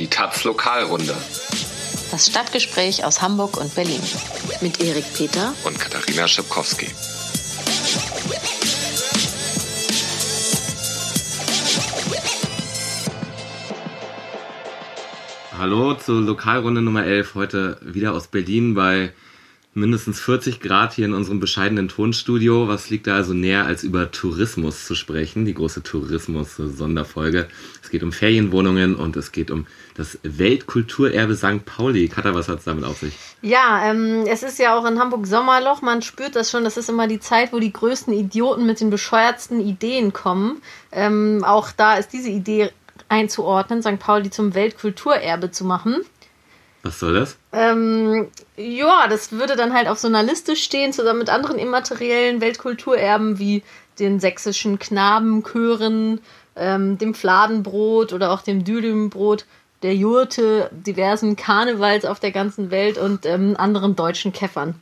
Die Taz Lokalrunde. Das Stadtgespräch aus Hamburg und Berlin. Mit Erik Peter und Katharina Schipkowski. Hallo zur Lokalrunde Nummer 11. Heute wieder aus Berlin bei mindestens 40 Grad hier in unserem bescheidenen Tonstudio. Was liegt da also näher, als über Tourismus zu sprechen? Die große Tourismus-Sonderfolge. Es geht um Ferienwohnungen und es geht um das Weltkulturerbe St. Pauli. Katha, was hat es damit auf sich? Ja, ähm, es ist ja auch in Hamburg Sommerloch. Man spürt das schon. Das ist immer die Zeit, wo die größten Idioten mit den bescheuertsten Ideen kommen. Ähm, auch da ist diese Idee einzuordnen, St. Pauli zum Weltkulturerbe zu machen. Was soll das? Ähm, ja, das würde dann halt auf so einer Liste stehen, zusammen mit anderen immateriellen Weltkulturerben wie den sächsischen Knabenchören, ähm, dem Fladenbrot oder auch dem Dürümbrot, der Jurte, diversen Karnevals auf der ganzen Welt und ähm, anderen deutschen Käffern.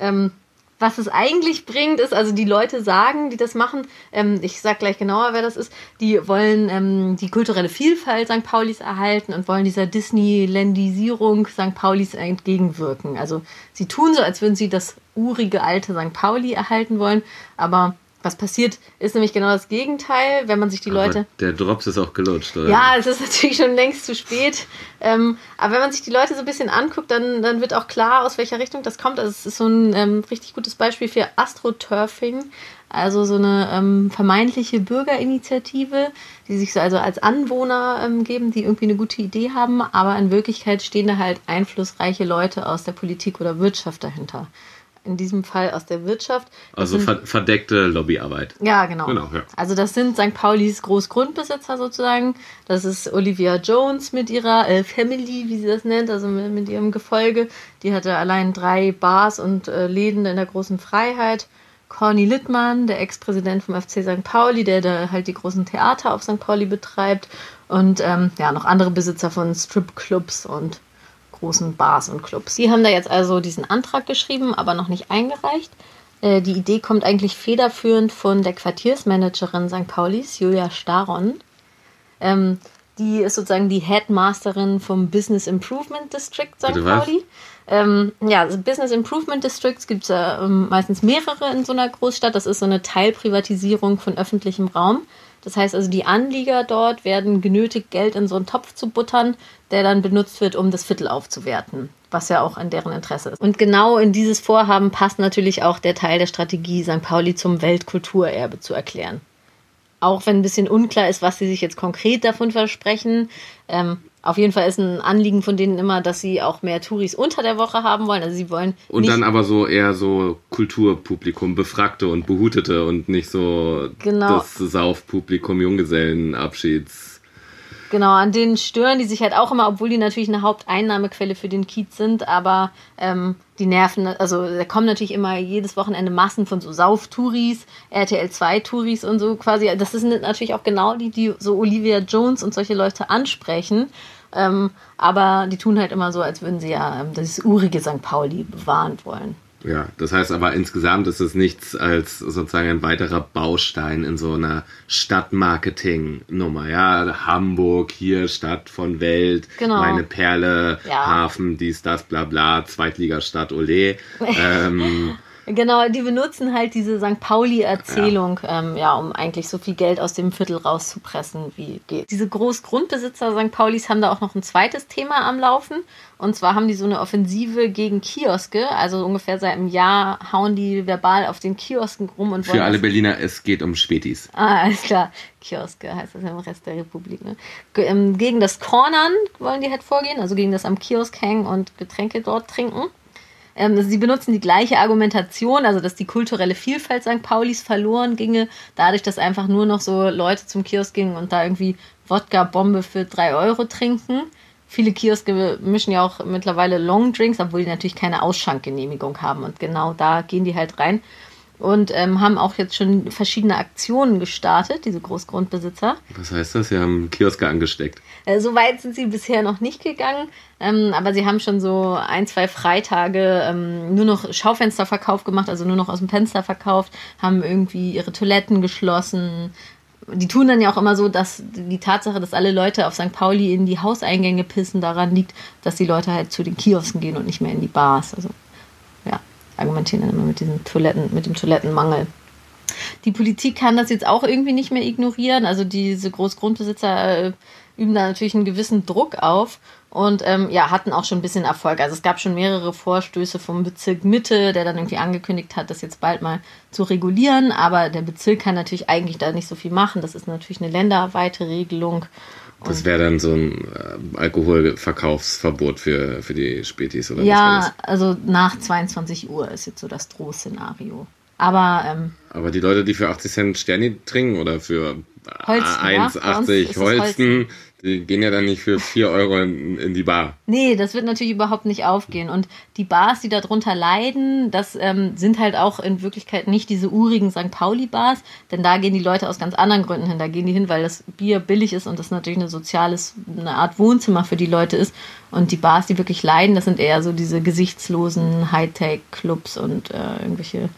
Ähm, was es eigentlich bringt, ist, also die Leute sagen, die das machen, ähm, ich sag gleich genauer, wer das ist, die wollen ähm, die kulturelle Vielfalt St. Paulis erhalten und wollen dieser Disneylandisierung St. Paulis entgegenwirken. Also sie tun so, als würden sie das urige alte St. Pauli erhalten wollen, aber was passiert, ist nämlich genau das Gegenteil, wenn man sich die aber Leute. Der Drops ist auch gelutscht, oder? Ja, es ist natürlich schon längst zu spät. Ähm, aber wenn man sich die Leute so ein bisschen anguckt, dann, dann wird auch klar, aus welcher Richtung das kommt. Also es ist so ein ähm, richtig gutes Beispiel für Astroturfing, also so eine ähm, vermeintliche Bürgerinitiative, die sich so also als Anwohner ähm, geben, die irgendwie eine gute Idee haben, aber in Wirklichkeit stehen da halt einflussreiche Leute aus der Politik oder Wirtschaft dahinter in diesem Fall aus der Wirtschaft. Das also sind, verdeckte Lobbyarbeit. Ja, genau. genau ja. Also das sind St. Paulis Großgrundbesitzer sozusagen. Das ist Olivia Jones mit ihrer äh, Family, wie sie das nennt, also mit, mit, ihrem Gefolge. Die hatte allein drei Bars und äh, Läden in der großen Freiheit. Corny Littmann, der Ex-Präsident vom FC St. Pauli, der da halt die großen Theater auf St. Pauli betreibt. Und ähm, ja, noch andere Besitzer von Stripclubs und großen Bars und Clubs. Sie haben da jetzt also diesen Antrag geschrieben, aber noch nicht eingereicht. Äh, die Idee kommt eigentlich federführend von der Quartiersmanagerin St. Paulis, Julia Staron. Ähm, die ist sozusagen die Headmasterin vom Business Improvement District St. Bitte Pauli. Ähm, ja, also Business Improvement Districts gibt es ja ähm, meistens mehrere in so einer Großstadt. Das ist so eine Teilprivatisierung von öffentlichem Raum. Das heißt also, die Anlieger dort werden genötigt, Geld in so einen Topf zu buttern, der dann benutzt wird, um das Viertel aufzuwerten, was ja auch in deren Interesse ist. Und genau in dieses Vorhaben passt natürlich auch der Teil der Strategie, St. Pauli zum Weltkulturerbe zu erklären. Auch wenn ein bisschen unklar ist, was sie sich jetzt konkret davon versprechen. Ähm, auf jeden Fall ist ein Anliegen von denen immer, dass sie auch mehr Touris unter der Woche haben wollen. Also sie wollen. Und dann aber so eher so Kulturpublikum, Befragte und Behutete und nicht so genau. das Saufpublikum, Junggesellenabschieds. Genau, an denen stören die sich halt auch immer, obwohl die natürlich eine Haupteinnahmequelle für den Kiez sind, aber ähm, die nerven, also da kommen natürlich immer jedes Wochenende Massen von so Sauftouris, RTL 2 Touris und so quasi. Das sind natürlich auch genau die, die so Olivia Jones und solche Leute ansprechen. Ähm, aber die tun halt immer so, als würden sie ja ähm, das urige St. Pauli bewahren wollen. Ja, das heißt aber insgesamt ist es nichts als sozusagen ein weiterer Baustein in so einer Stadtmarketing-Nummer. Ja, Hamburg, hier Stadt von Welt, genau. meine Perle, ja. Hafen, dies, das, bla bla, Zweitligastadt, Ole. ähm, Genau, die benutzen halt diese St. Pauli-Erzählung, ja. Ähm, ja, um eigentlich so viel Geld aus dem Viertel rauszupressen, wie geht. Diese Großgrundbesitzer St. Paulis haben da auch noch ein zweites Thema am Laufen. Und zwar haben die so eine Offensive gegen Kioske. Also ungefähr seit einem Jahr hauen die verbal auf den Kiosken rum und Für alle Berliner, es geht um Spätis. Ah, alles klar. Kioske heißt das im Rest der Republik. Ne? Ähm, gegen das Cornern wollen die halt vorgehen, also gegen das am Kiosk hängen und Getränke dort trinken. Ähm, sie benutzen die gleiche Argumentation, also dass die kulturelle Vielfalt St. Paulis verloren ginge, dadurch, dass einfach nur noch so Leute zum Kiosk gingen und da irgendwie Wodka-Bombe für drei Euro trinken. Viele Kioske mischen ja auch mittlerweile Longdrinks, obwohl die natürlich keine Ausschankgenehmigung haben. Und genau da gehen die halt rein und ähm, haben auch jetzt schon verschiedene Aktionen gestartet, diese Großgrundbesitzer. Was heißt das? Sie haben Kioske angesteckt. Äh, so weit sind sie bisher noch nicht gegangen, ähm, aber sie haben schon so ein, zwei Freitage ähm, nur noch Schaufensterverkauf gemacht, also nur noch aus dem Fenster verkauft, haben irgendwie ihre Toiletten geschlossen, die tun dann ja auch immer so, dass die Tatsache, dass alle Leute auf St. Pauli in die Hauseingänge pissen, daran liegt, dass die Leute halt zu den Kiosken gehen und nicht mehr in die Bars. Also argumentieren dann immer mit diesem Toiletten, mit dem Toilettenmangel. Die Politik kann das jetzt auch irgendwie nicht mehr ignorieren. Also diese Großgrundbesitzer äh, üben da natürlich einen gewissen Druck auf und ähm, ja, hatten auch schon ein bisschen Erfolg. Also es gab schon mehrere Vorstöße vom Bezirk Mitte, der dann irgendwie angekündigt hat, das jetzt bald mal zu regulieren. Aber der Bezirk kann natürlich eigentlich da nicht so viel machen. Das ist natürlich eine länderweite Regelung. Das wäre dann so ein äh, Alkoholverkaufsverbot für, für die Spätis oder ja, also nach 22 Uhr ist jetzt so das Drohszenario. Aber ähm? Aber die Leute, die für 80 Cent Sterni trinken oder für Holsten, ja? Bei uns 1,80 ist es Holsten, die gehen ja dann nicht für 4 Euro in, in die Bar. Nee, das wird natürlich überhaupt nicht aufgehen. Und die Bars, die darunter leiden, das ähm, sind halt auch in Wirklichkeit nicht diese urigen St. Pauli-Bars, denn da gehen die Leute aus ganz anderen Gründen hin. Da gehen die hin, weil das Bier billig ist und das natürlich eine soziales, eine Art Wohnzimmer für die Leute ist. Und die Bars, die wirklich leiden, das sind eher so diese gesichtslosen Hightech-Clubs und äh, irgendwelche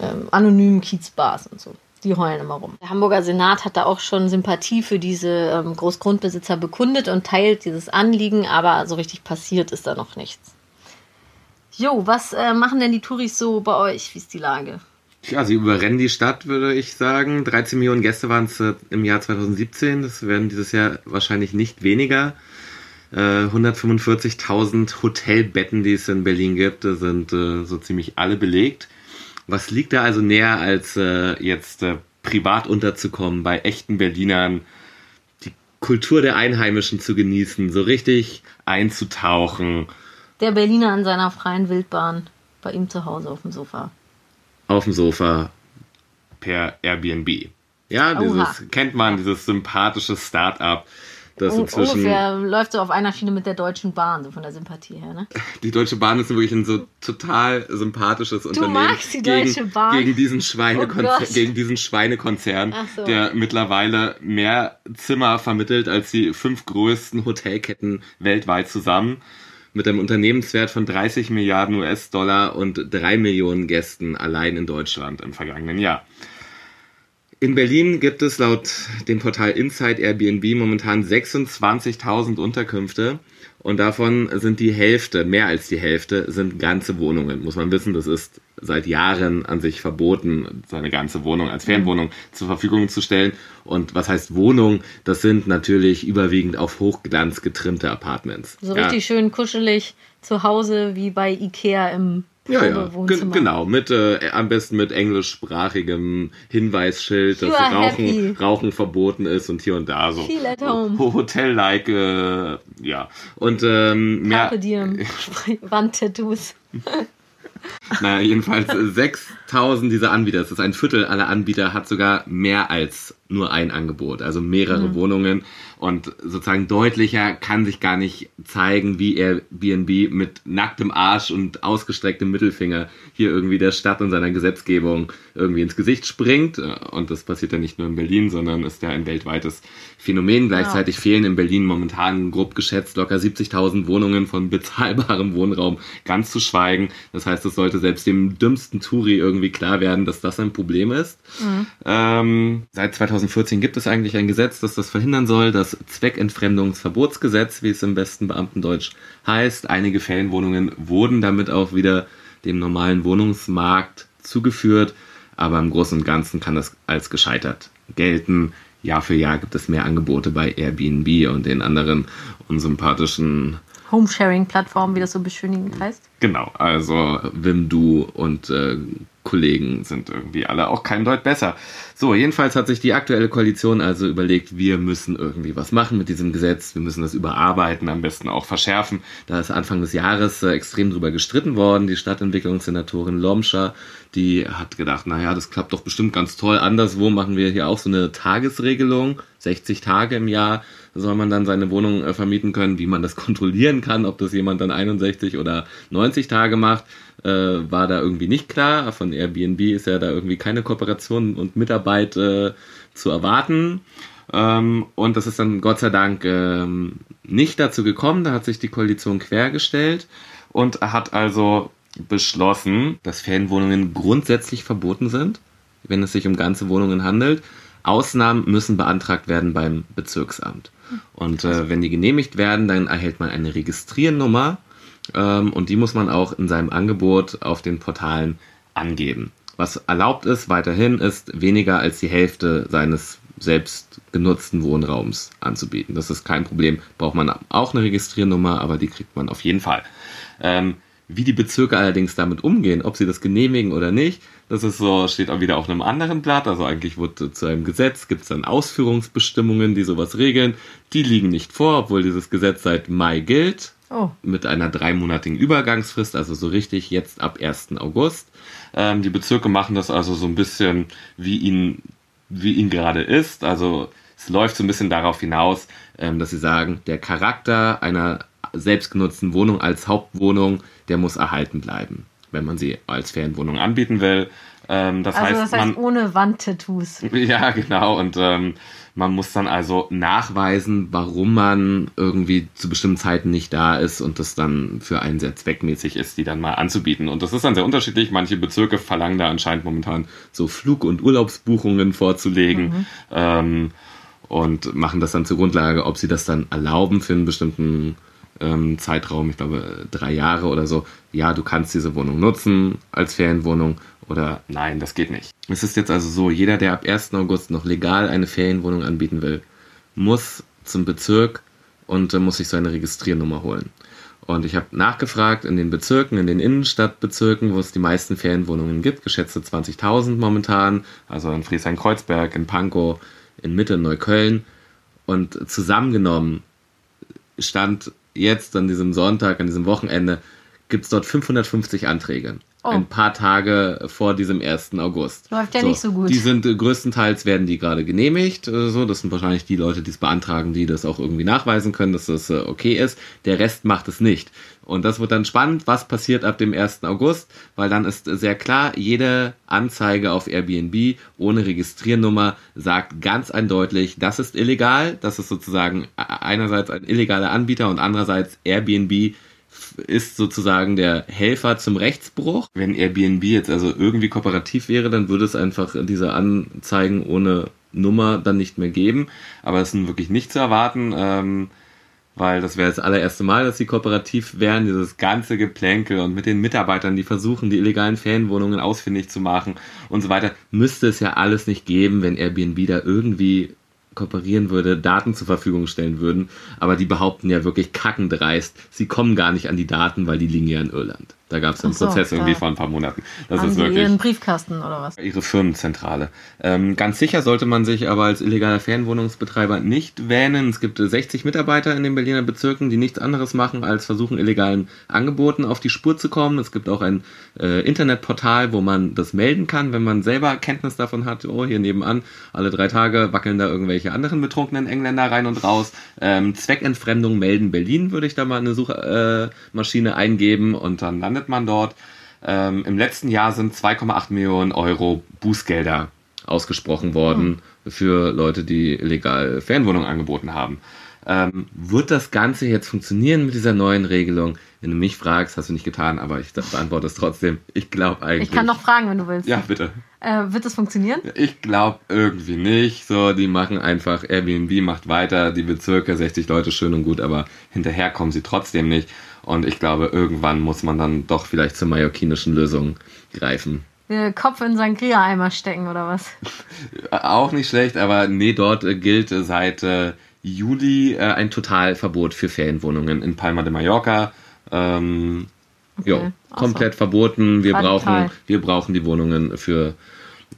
ähm, anonymen Kiezbars und so. Die heulen immer rum. Der Hamburger Senat hat da auch schon Sympathie für diese ähm, Großgrundbesitzer bekundet und teilt dieses Anliegen, aber so richtig passiert ist da noch nichts. Jo, was äh, machen denn die Touris so bei euch? Wie ist die Lage? Ja, sie überrennen die Stadt, würde ich sagen. 13 Millionen Gäste waren es äh, im Jahr 2017. Das werden dieses Jahr wahrscheinlich nicht weniger. Äh, 145.000 Hotelbetten, die es in Berlin gibt, äh, sind äh, so ziemlich alle belegt. Was liegt da also näher, als äh, jetzt äh, privat unterzukommen, bei echten Berlinern die Kultur der Einheimischen zu genießen, so richtig einzutauchen, Der Berliner an seiner freien Wildbahn bei ihm zu Hause auf dem Sofa. auf dem Sofa per Airbnb. Ja, Oha. dieses kennt man, dieses sympathische Start-up, das Un inzwischen ungefähr läuft so auf einer Schiene mit der Deutschen Bahn, so von der Sympathie her, ne? die Deutsche Bahn ist wirklich ein so total sympathisches Unternehmen magst die Deutsche gegen, Bahn? gegen diesen Oh Schweinekonzern, Gott. gegen diesen Schweinekonzern, so. der mittlerweile mehr Zimmer vermittelt als die fünf größten Hotelketten weltweit zusammen. Mit einem Unternehmenswert von 30 Milliarden US-Dollar und drei Millionen Gästen allein in Deutschland im vergangenen Jahr. In Berlin gibt es laut dem Portal Inside Airbnb momentan 26.000 Unterkünfte und davon sind die Hälfte, mehr als die Hälfte, sind ganze Wohnungen. Muss man wissen, das ist seit Jahren an sich verboten, seine ganze Wohnung als Fernwohnung zur Verfügung zu stellen. Und was heißt Wohnung? Das sind natürlich überwiegend auf Hochglanz getrimmte Apartments. So Ja. richtig schön kuschelig zu Hause wie bei Ikea im Ja, ja, Probewohnzimmer. genau. Mit, äh, am besten mit englischsprachigem Hinweisschild, dass You Rauchen, happy. Rauchen verboten ist und hier und da so. Feel at home. Ho- Hotel-like, äh, ja. Und ähm, mehr, Carpe diem. Wandtattoos. naja, jedenfalls äh, 6000 dieser Anbieter, das ist ein Viertel aller Anbieter, hat sogar mehr als nur ein Angebot, also mehrere Mhm. Wohnungen. Und sozusagen deutlicher kann sich gar nicht zeigen, wie Airbnb mit nacktem Arsch und ausgestrecktem Mittelfinger hier irgendwie der Stadt und seiner Gesetzgebung irgendwie ins Gesicht springt. Und das passiert ja nicht nur in Berlin, sondern ist ja ein weltweites Phänomen. Gleichzeitig fehlen in Berlin momentan grob geschätzt locker 70.000 Wohnungen von bezahlbarem Wohnraum, ganz zu schweigen. Das heißt, es sollte selbst dem dümmsten Touri irgendwie klar werden, dass das ein Problem ist. Ähm, seit 2014 gibt es eigentlich ein Gesetz, das das verhindern soll, das Zweckentfremdungsverbotsgesetz, wie es im besten Beamtendeutsch heißt. Einige Ferienwohnungen wurden damit auch wieder dem normalen Wohnungsmarkt zugeführt, aber im Großen und Ganzen kann das als gescheitert gelten. Jahr für Jahr gibt es mehr Angebote bei Airbnb und den anderen unsympathischen Homesharing-Plattform, wie das so beschönigend heißt. Genau, also Wim Du und äh, Kollegen sind irgendwie alle auch kein Deut besser. So, jedenfalls hat sich die aktuelle Koalition also überlegt, wir müssen irgendwie was machen mit diesem Gesetz, wir müssen das überarbeiten, am besten auch verschärfen. Da ist Anfang des Jahres äh, extrem drüber gestritten worden. Die Stadtentwicklungssenatorin Lomscher, die hat gedacht, naja, das klappt doch bestimmt ganz toll. Anderswo machen wir hier auch so eine Tagesregelung, 60 Tage im Jahr soll man dann seine Wohnung äh, vermieten können, wie man das kontrollieren kann, ob das jemand dann 61 oder 90 Tage macht, äh, war da irgendwie nicht klar. Von Airbnb ist ja da irgendwie keine Kooperation und Mitarbeit äh, zu erwarten. Ähm, und das ist dann Gott sei Dank ähm, nicht dazu gekommen. Da hat sich die Koalition quergestellt und hat also beschlossen, dass Ferienwohnungen grundsätzlich verboten sind, wenn es sich um ganze Wohnungen handelt. Ausnahmen müssen beantragt werden beim Bezirksamt. Und äh, wenn die genehmigt werden, dann erhält man eine Registriernummer ähm, und die muss man auch in seinem Angebot auf den Portalen angeben. Was erlaubt ist, weiterhin ist weniger als die Hälfte seines selbst genutzten Wohnraums anzubieten. Das ist kein Problem. Braucht man auch eine Registriernummer, aber die kriegt man auf jeden Fall. Ähm, wie die Bezirke allerdings damit umgehen, ob sie das genehmigen oder nicht, das ist so, steht auch wieder auf einem anderen Blatt. Also eigentlich wurde zu einem Gesetz, gibt es dann Ausführungsbestimmungen, die sowas regeln. Die liegen nicht vor, obwohl dieses Gesetz seit Mai gilt. Oh. Mit einer dreimonatigen Übergangsfrist, also so richtig jetzt ab 1. August. Ähm, die Bezirke machen das also so ein bisschen, wie ihnen, wie ihnen gerade ist. Also es läuft so ein bisschen darauf hinaus, ähm, dass sie sagen, der Charakter einer selbstgenutzten Wohnung als Hauptwohnung, der muss erhalten bleiben, wenn man sie als Ferienwohnung anbieten will. Ähm, das also heißt, das heißt man, ohne Wandtattoos. Ja, genau. Und ähm, man muss dann also nachweisen, warum man irgendwie zu bestimmten Zeiten nicht da ist und das dann für einen sehr zweckmäßig ist, die dann mal anzubieten. Und das ist dann sehr unterschiedlich. Manche Bezirke verlangen da anscheinend momentan so Flug- und Urlaubsbuchungen vorzulegen. Mhm. Ähm, und machen das dann zur Grundlage, ob sie das dann erlauben für einen bestimmten ähm, Zeitraum, ich glaube drei Jahre oder so, ja, du kannst diese Wohnung nutzen als Ferienwohnung oder nein, das geht nicht. Es ist jetzt also so, jeder, der ab 1. August noch legal eine Ferienwohnung anbieten will, muss zum Bezirk und äh, muss sich so eine Registriernummer holen. Und ich habe nachgefragt in den Bezirken, in den Innenstadtbezirken, wo es die meisten Ferienwohnungen gibt, geschätzte 20.000 momentan, also in Friedrichshain-Kreuzberg, in Pankow, in Mitte, Neukölln. Und zusammengenommen stand jetzt an diesem Sonntag, an diesem Wochenende, gibt es dort 550 Anträge. Oh. Ein paar Tage vor diesem 1. August. Läuft ja so, nicht so gut. Die sind äh, größtenteils werden die gerade genehmigt. Äh, so, das sind wahrscheinlich die Leute, die es beantragen, die das auch irgendwie nachweisen können, dass das äh, okay ist. Der Rest macht es nicht. Und das wird dann spannend, was passiert ab dem 1. August, weil dann ist sehr klar, jede Anzeige auf Airbnb ohne Registriernummer sagt ganz eindeutig, das ist illegal. Das ist sozusagen einerseits ein illegaler Anbieter und andererseits Airbnb ist sozusagen der Helfer zum Rechtsbruch. Wenn Airbnb jetzt also irgendwie kooperativ wäre, dann würde es einfach diese Anzeigen ohne Nummer dann nicht mehr geben. Aber es ist nun wirklich nicht zu erwarten, ähm, weil das wäre das allererste Mal, dass sie kooperativ wären. Dieses ganze Geplänkel und mit den Mitarbeitern, die versuchen, die illegalen Ferienwohnungen ausfindig zu machen und so weiter, müsste es ja alles nicht geben, wenn Airbnb da irgendwie kooperieren würde, Daten zur Verfügung stellen würden, aber die behaupten ja wirklich kackendreist, sie kommen gar nicht an die Daten, weil die liegen ja in Irland. Da gab es einen so, Prozess irgendwie vor ein paar Monaten. Das Haben ist wirklich ihren Briefkasten oder was? Ihre Firmenzentrale. Ähm, ganz sicher sollte man sich aber als illegaler Fernwohnungsbetreiber nicht wähnen. Es gibt 60 Mitarbeiter in den Berliner Bezirken, die nichts anderes machen, als versuchen, illegalen Angeboten auf die Spur zu kommen. Es gibt auch ein äh, Internetportal, wo man das melden kann, wenn man selber Kenntnis davon hat. Oh, hier nebenan, alle drei Tage wackeln da irgendwelche anderen betrunkenen Engländer rein und raus. Ähm, Zweckentfremdung melden Berlin würde ich da mal eine Suchmaschine äh, eingeben und dann landet findet man dort. Ähm, Im letzten Jahr sind 2,8 Millionen Euro Bußgelder ausgesprochen worden mhm. für Leute, die illegal Fernwohnungen angeboten haben. Ähm, wird das Ganze jetzt funktionieren mit dieser neuen Regelung? Wenn du mich fragst, hast du nicht getan, aber ich beantworte es trotzdem. Ich glaube eigentlich. Ich kann noch fragen, wenn du willst. Ja, bitte. Äh, wird das funktionieren? Ich glaube irgendwie nicht. So, die machen einfach, Airbnb macht weiter, die Bezirke, 60 Leute, schön und gut, aber hinterher kommen sie trotzdem nicht. Und ich glaube, irgendwann muss man dann doch vielleicht zur mallorquinischen Lösung greifen. Kopf in Sangria-Eimer stecken oder was? Auch nicht schlecht, aber nee, dort gilt seit äh, Juli äh, ein Totalverbot für Ferienwohnungen in Palma de Mallorca. Ähm, okay. Jo, komplett so. verboten. Wir brauchen, wir brauchen die Wohnungen für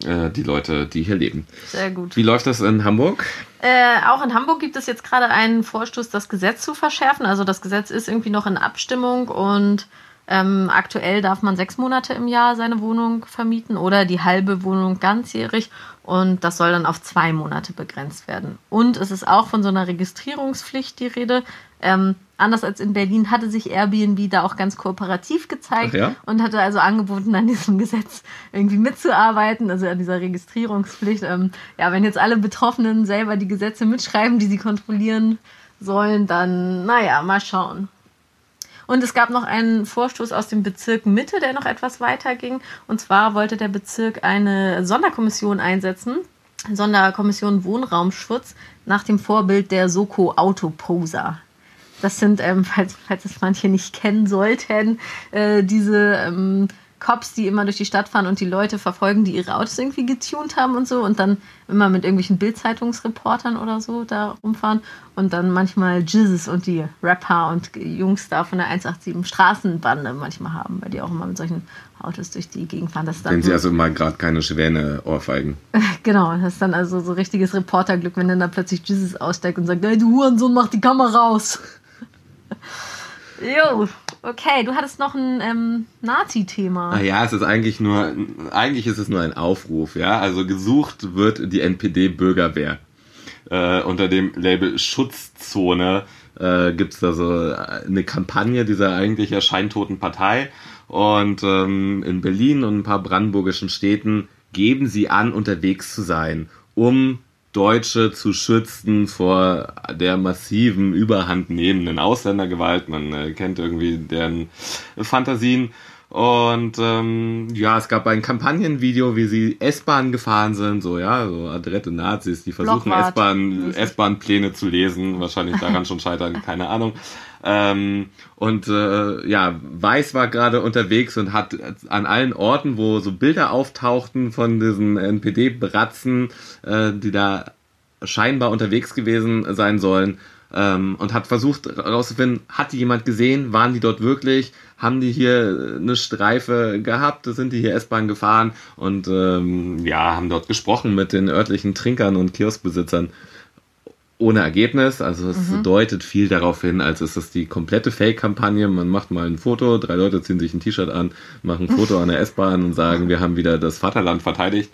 äh, die Leute, die hier leben. Sehr gut. Wie läuft das in Hamburg? Äh, auch in Hamburg gibt es jetzt gerade einen Vorstoß, das Gesetz zu verschärfen. Also das Gesetz ist irgendwie noch in Abstimmung und ähm, aktuell darf man sechs Monate im Jahr seine Wohnung vermieten oder die halbe Wohnung ganzjährig und das soll dann auf zwei Monate begrenzt werden. Und es ist auch von so einer Registrierungspflicht die Rede. Ähm, anders als in Berlin hatte sich Airbnb da auch ganz kooperativ gezeigt ja? und hatte also angeboten, an diesem Gesetz irgendwie mitzuarbeiten, also an dieser Registrierungspflicht. Ähm, ja, wenn jetzt alle Betroffenen selber die Gesetze mitschreiben, die sie kontrollieren sollen, dann, naja, mal schauen. Und es gab noch einen Vorstoß aus dem Bezirk Mitte, der noch etwas weiter ging. Und zwar wollte der Bezirk eine Sonderkommission einsetzen, Sonderkommission Wohnraumschutz nach dem Vorbild der Soko Autoposer. Das sind, ähm, falls, falls es manche nicht kennen sollten, äh, diese ähm, Cops, die immer durch die Stadt fahren und die Leute verfolgen, die ihre Autos irgendwie getunt haben und so und dann immer mit irgendwelchen Bildzeitungsreportern oder so da rumfahren und dann manchmal Jizzes und die Rapper und Jungs da von der 187 Straßenbande manchmal haben, weil die auch immer mit solchen Autos durch die Gegend fahren. Das wenn sie also mal gerade keine Schwäne ohrfeigen. genau, das ist dann also so richtiges Reporterglück, wenn dann da plötzlich Jesus aussteigt und sagt, hey, du Hurensohn, mach die Kamera raus. Jo, okay, du hattest noch ein ähm, Nazi-Thema. Ah ja, es ist eigentlich nur, eigentlich ist es nur ein Aufruf, ja. Also gesucht wird die NPD-Bürgerwehr. Äh, unter dem Label Schutzzone äh, gibt es da so eine Kampagne dieser eigentlich ja scheintoten Partei. Und ähm, in Berlin und ein paar brandenburgischen Städten geben sie an, unterwegs zu sein, um Deutsche zu schützen vor der massiven Überhand nehmenden Ausländergewalt. Man äh, kennt irgendwie deren Fantasien. Und ähm, ja, es gab ein Kampagnenvideo, wie sie S-Bahn gefahren sind, so ja, so adrette Nazis, die versuchen S-Bahn S-Bahn-Pläne zu lesen, wahrscheinlich daran schon scheitern, keine Ahnung. Ähm, und äh, ja, Weiß war gerade unterwegs und hat an allen Orten, wo so Bilder auftauchten von diesen NPD-Bratzen, äh, die da scheinbar unterwegs gewesen sein sollen, ähm, und hat versucht herauszufinden, hat die jemand gesehen, waren die dort wirklich, haben die hier eine Streife gehabt, sind die hier S-Bahn gefahren und ähm, ja, haben dort gesprochen mit den örtlichen Trinkern und Kioskbesitzern ohne Ergebnis. Also es mhm. deutet viel darauf hin, als ist es die komplette Fake-Kampagne. Man macht mal ein Foto, drei Leute ziehen sich ein T-Shirt an, machen ein Foto an der S-Bahn und sagen, wir haben wieder das Vaterland verteidigt.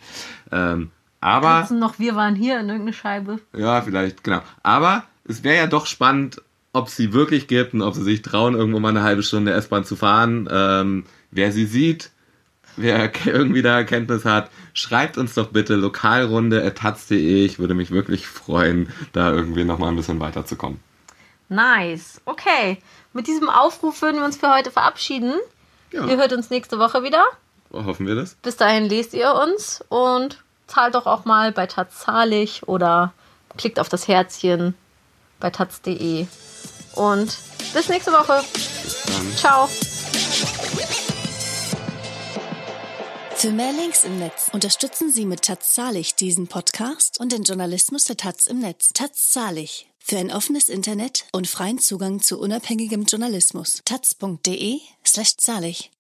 Ähm, aber noch, wir waren hier in irgendeine Scheibe. Ja, vielleicht, genau. Aber es wäre ja doch spannend, ob sie wirklich gibt und ob sie sich trauen, irgendwo mal eine halbe Stunde S-Bahn zu fahren. Ähm, wer sie sieht, wer irgendwie da Erkenntnis hat, schreibt uns doch bitte lokalrunde.taz.de. Ich würde mich wirklich freuen, da irgendwie nochmal ein bisschen weiterzukommen. Nice. Okay. Mit diesem Aufruf würden wir uns für heute verabschieden. Ja. Ihr hört uns nächste Woche wieder. Hoffen wir das. Bis dahin lest ihr uns und zahlt doch auch mal bei Taz zahlig oder klickt auf das Herzchen bei taz.de. Und bis nächste Woche. Bis. Ciao. Für mehr Links im Netz unterstützen Sie mit Taz Zahlig diesen Podcast und den Journalismus der Taz im Netz. Taz Zahlig. Für ein offenes Internet und freien Zugang zu unabhängigem Journalismus. taz.de slash zahlig.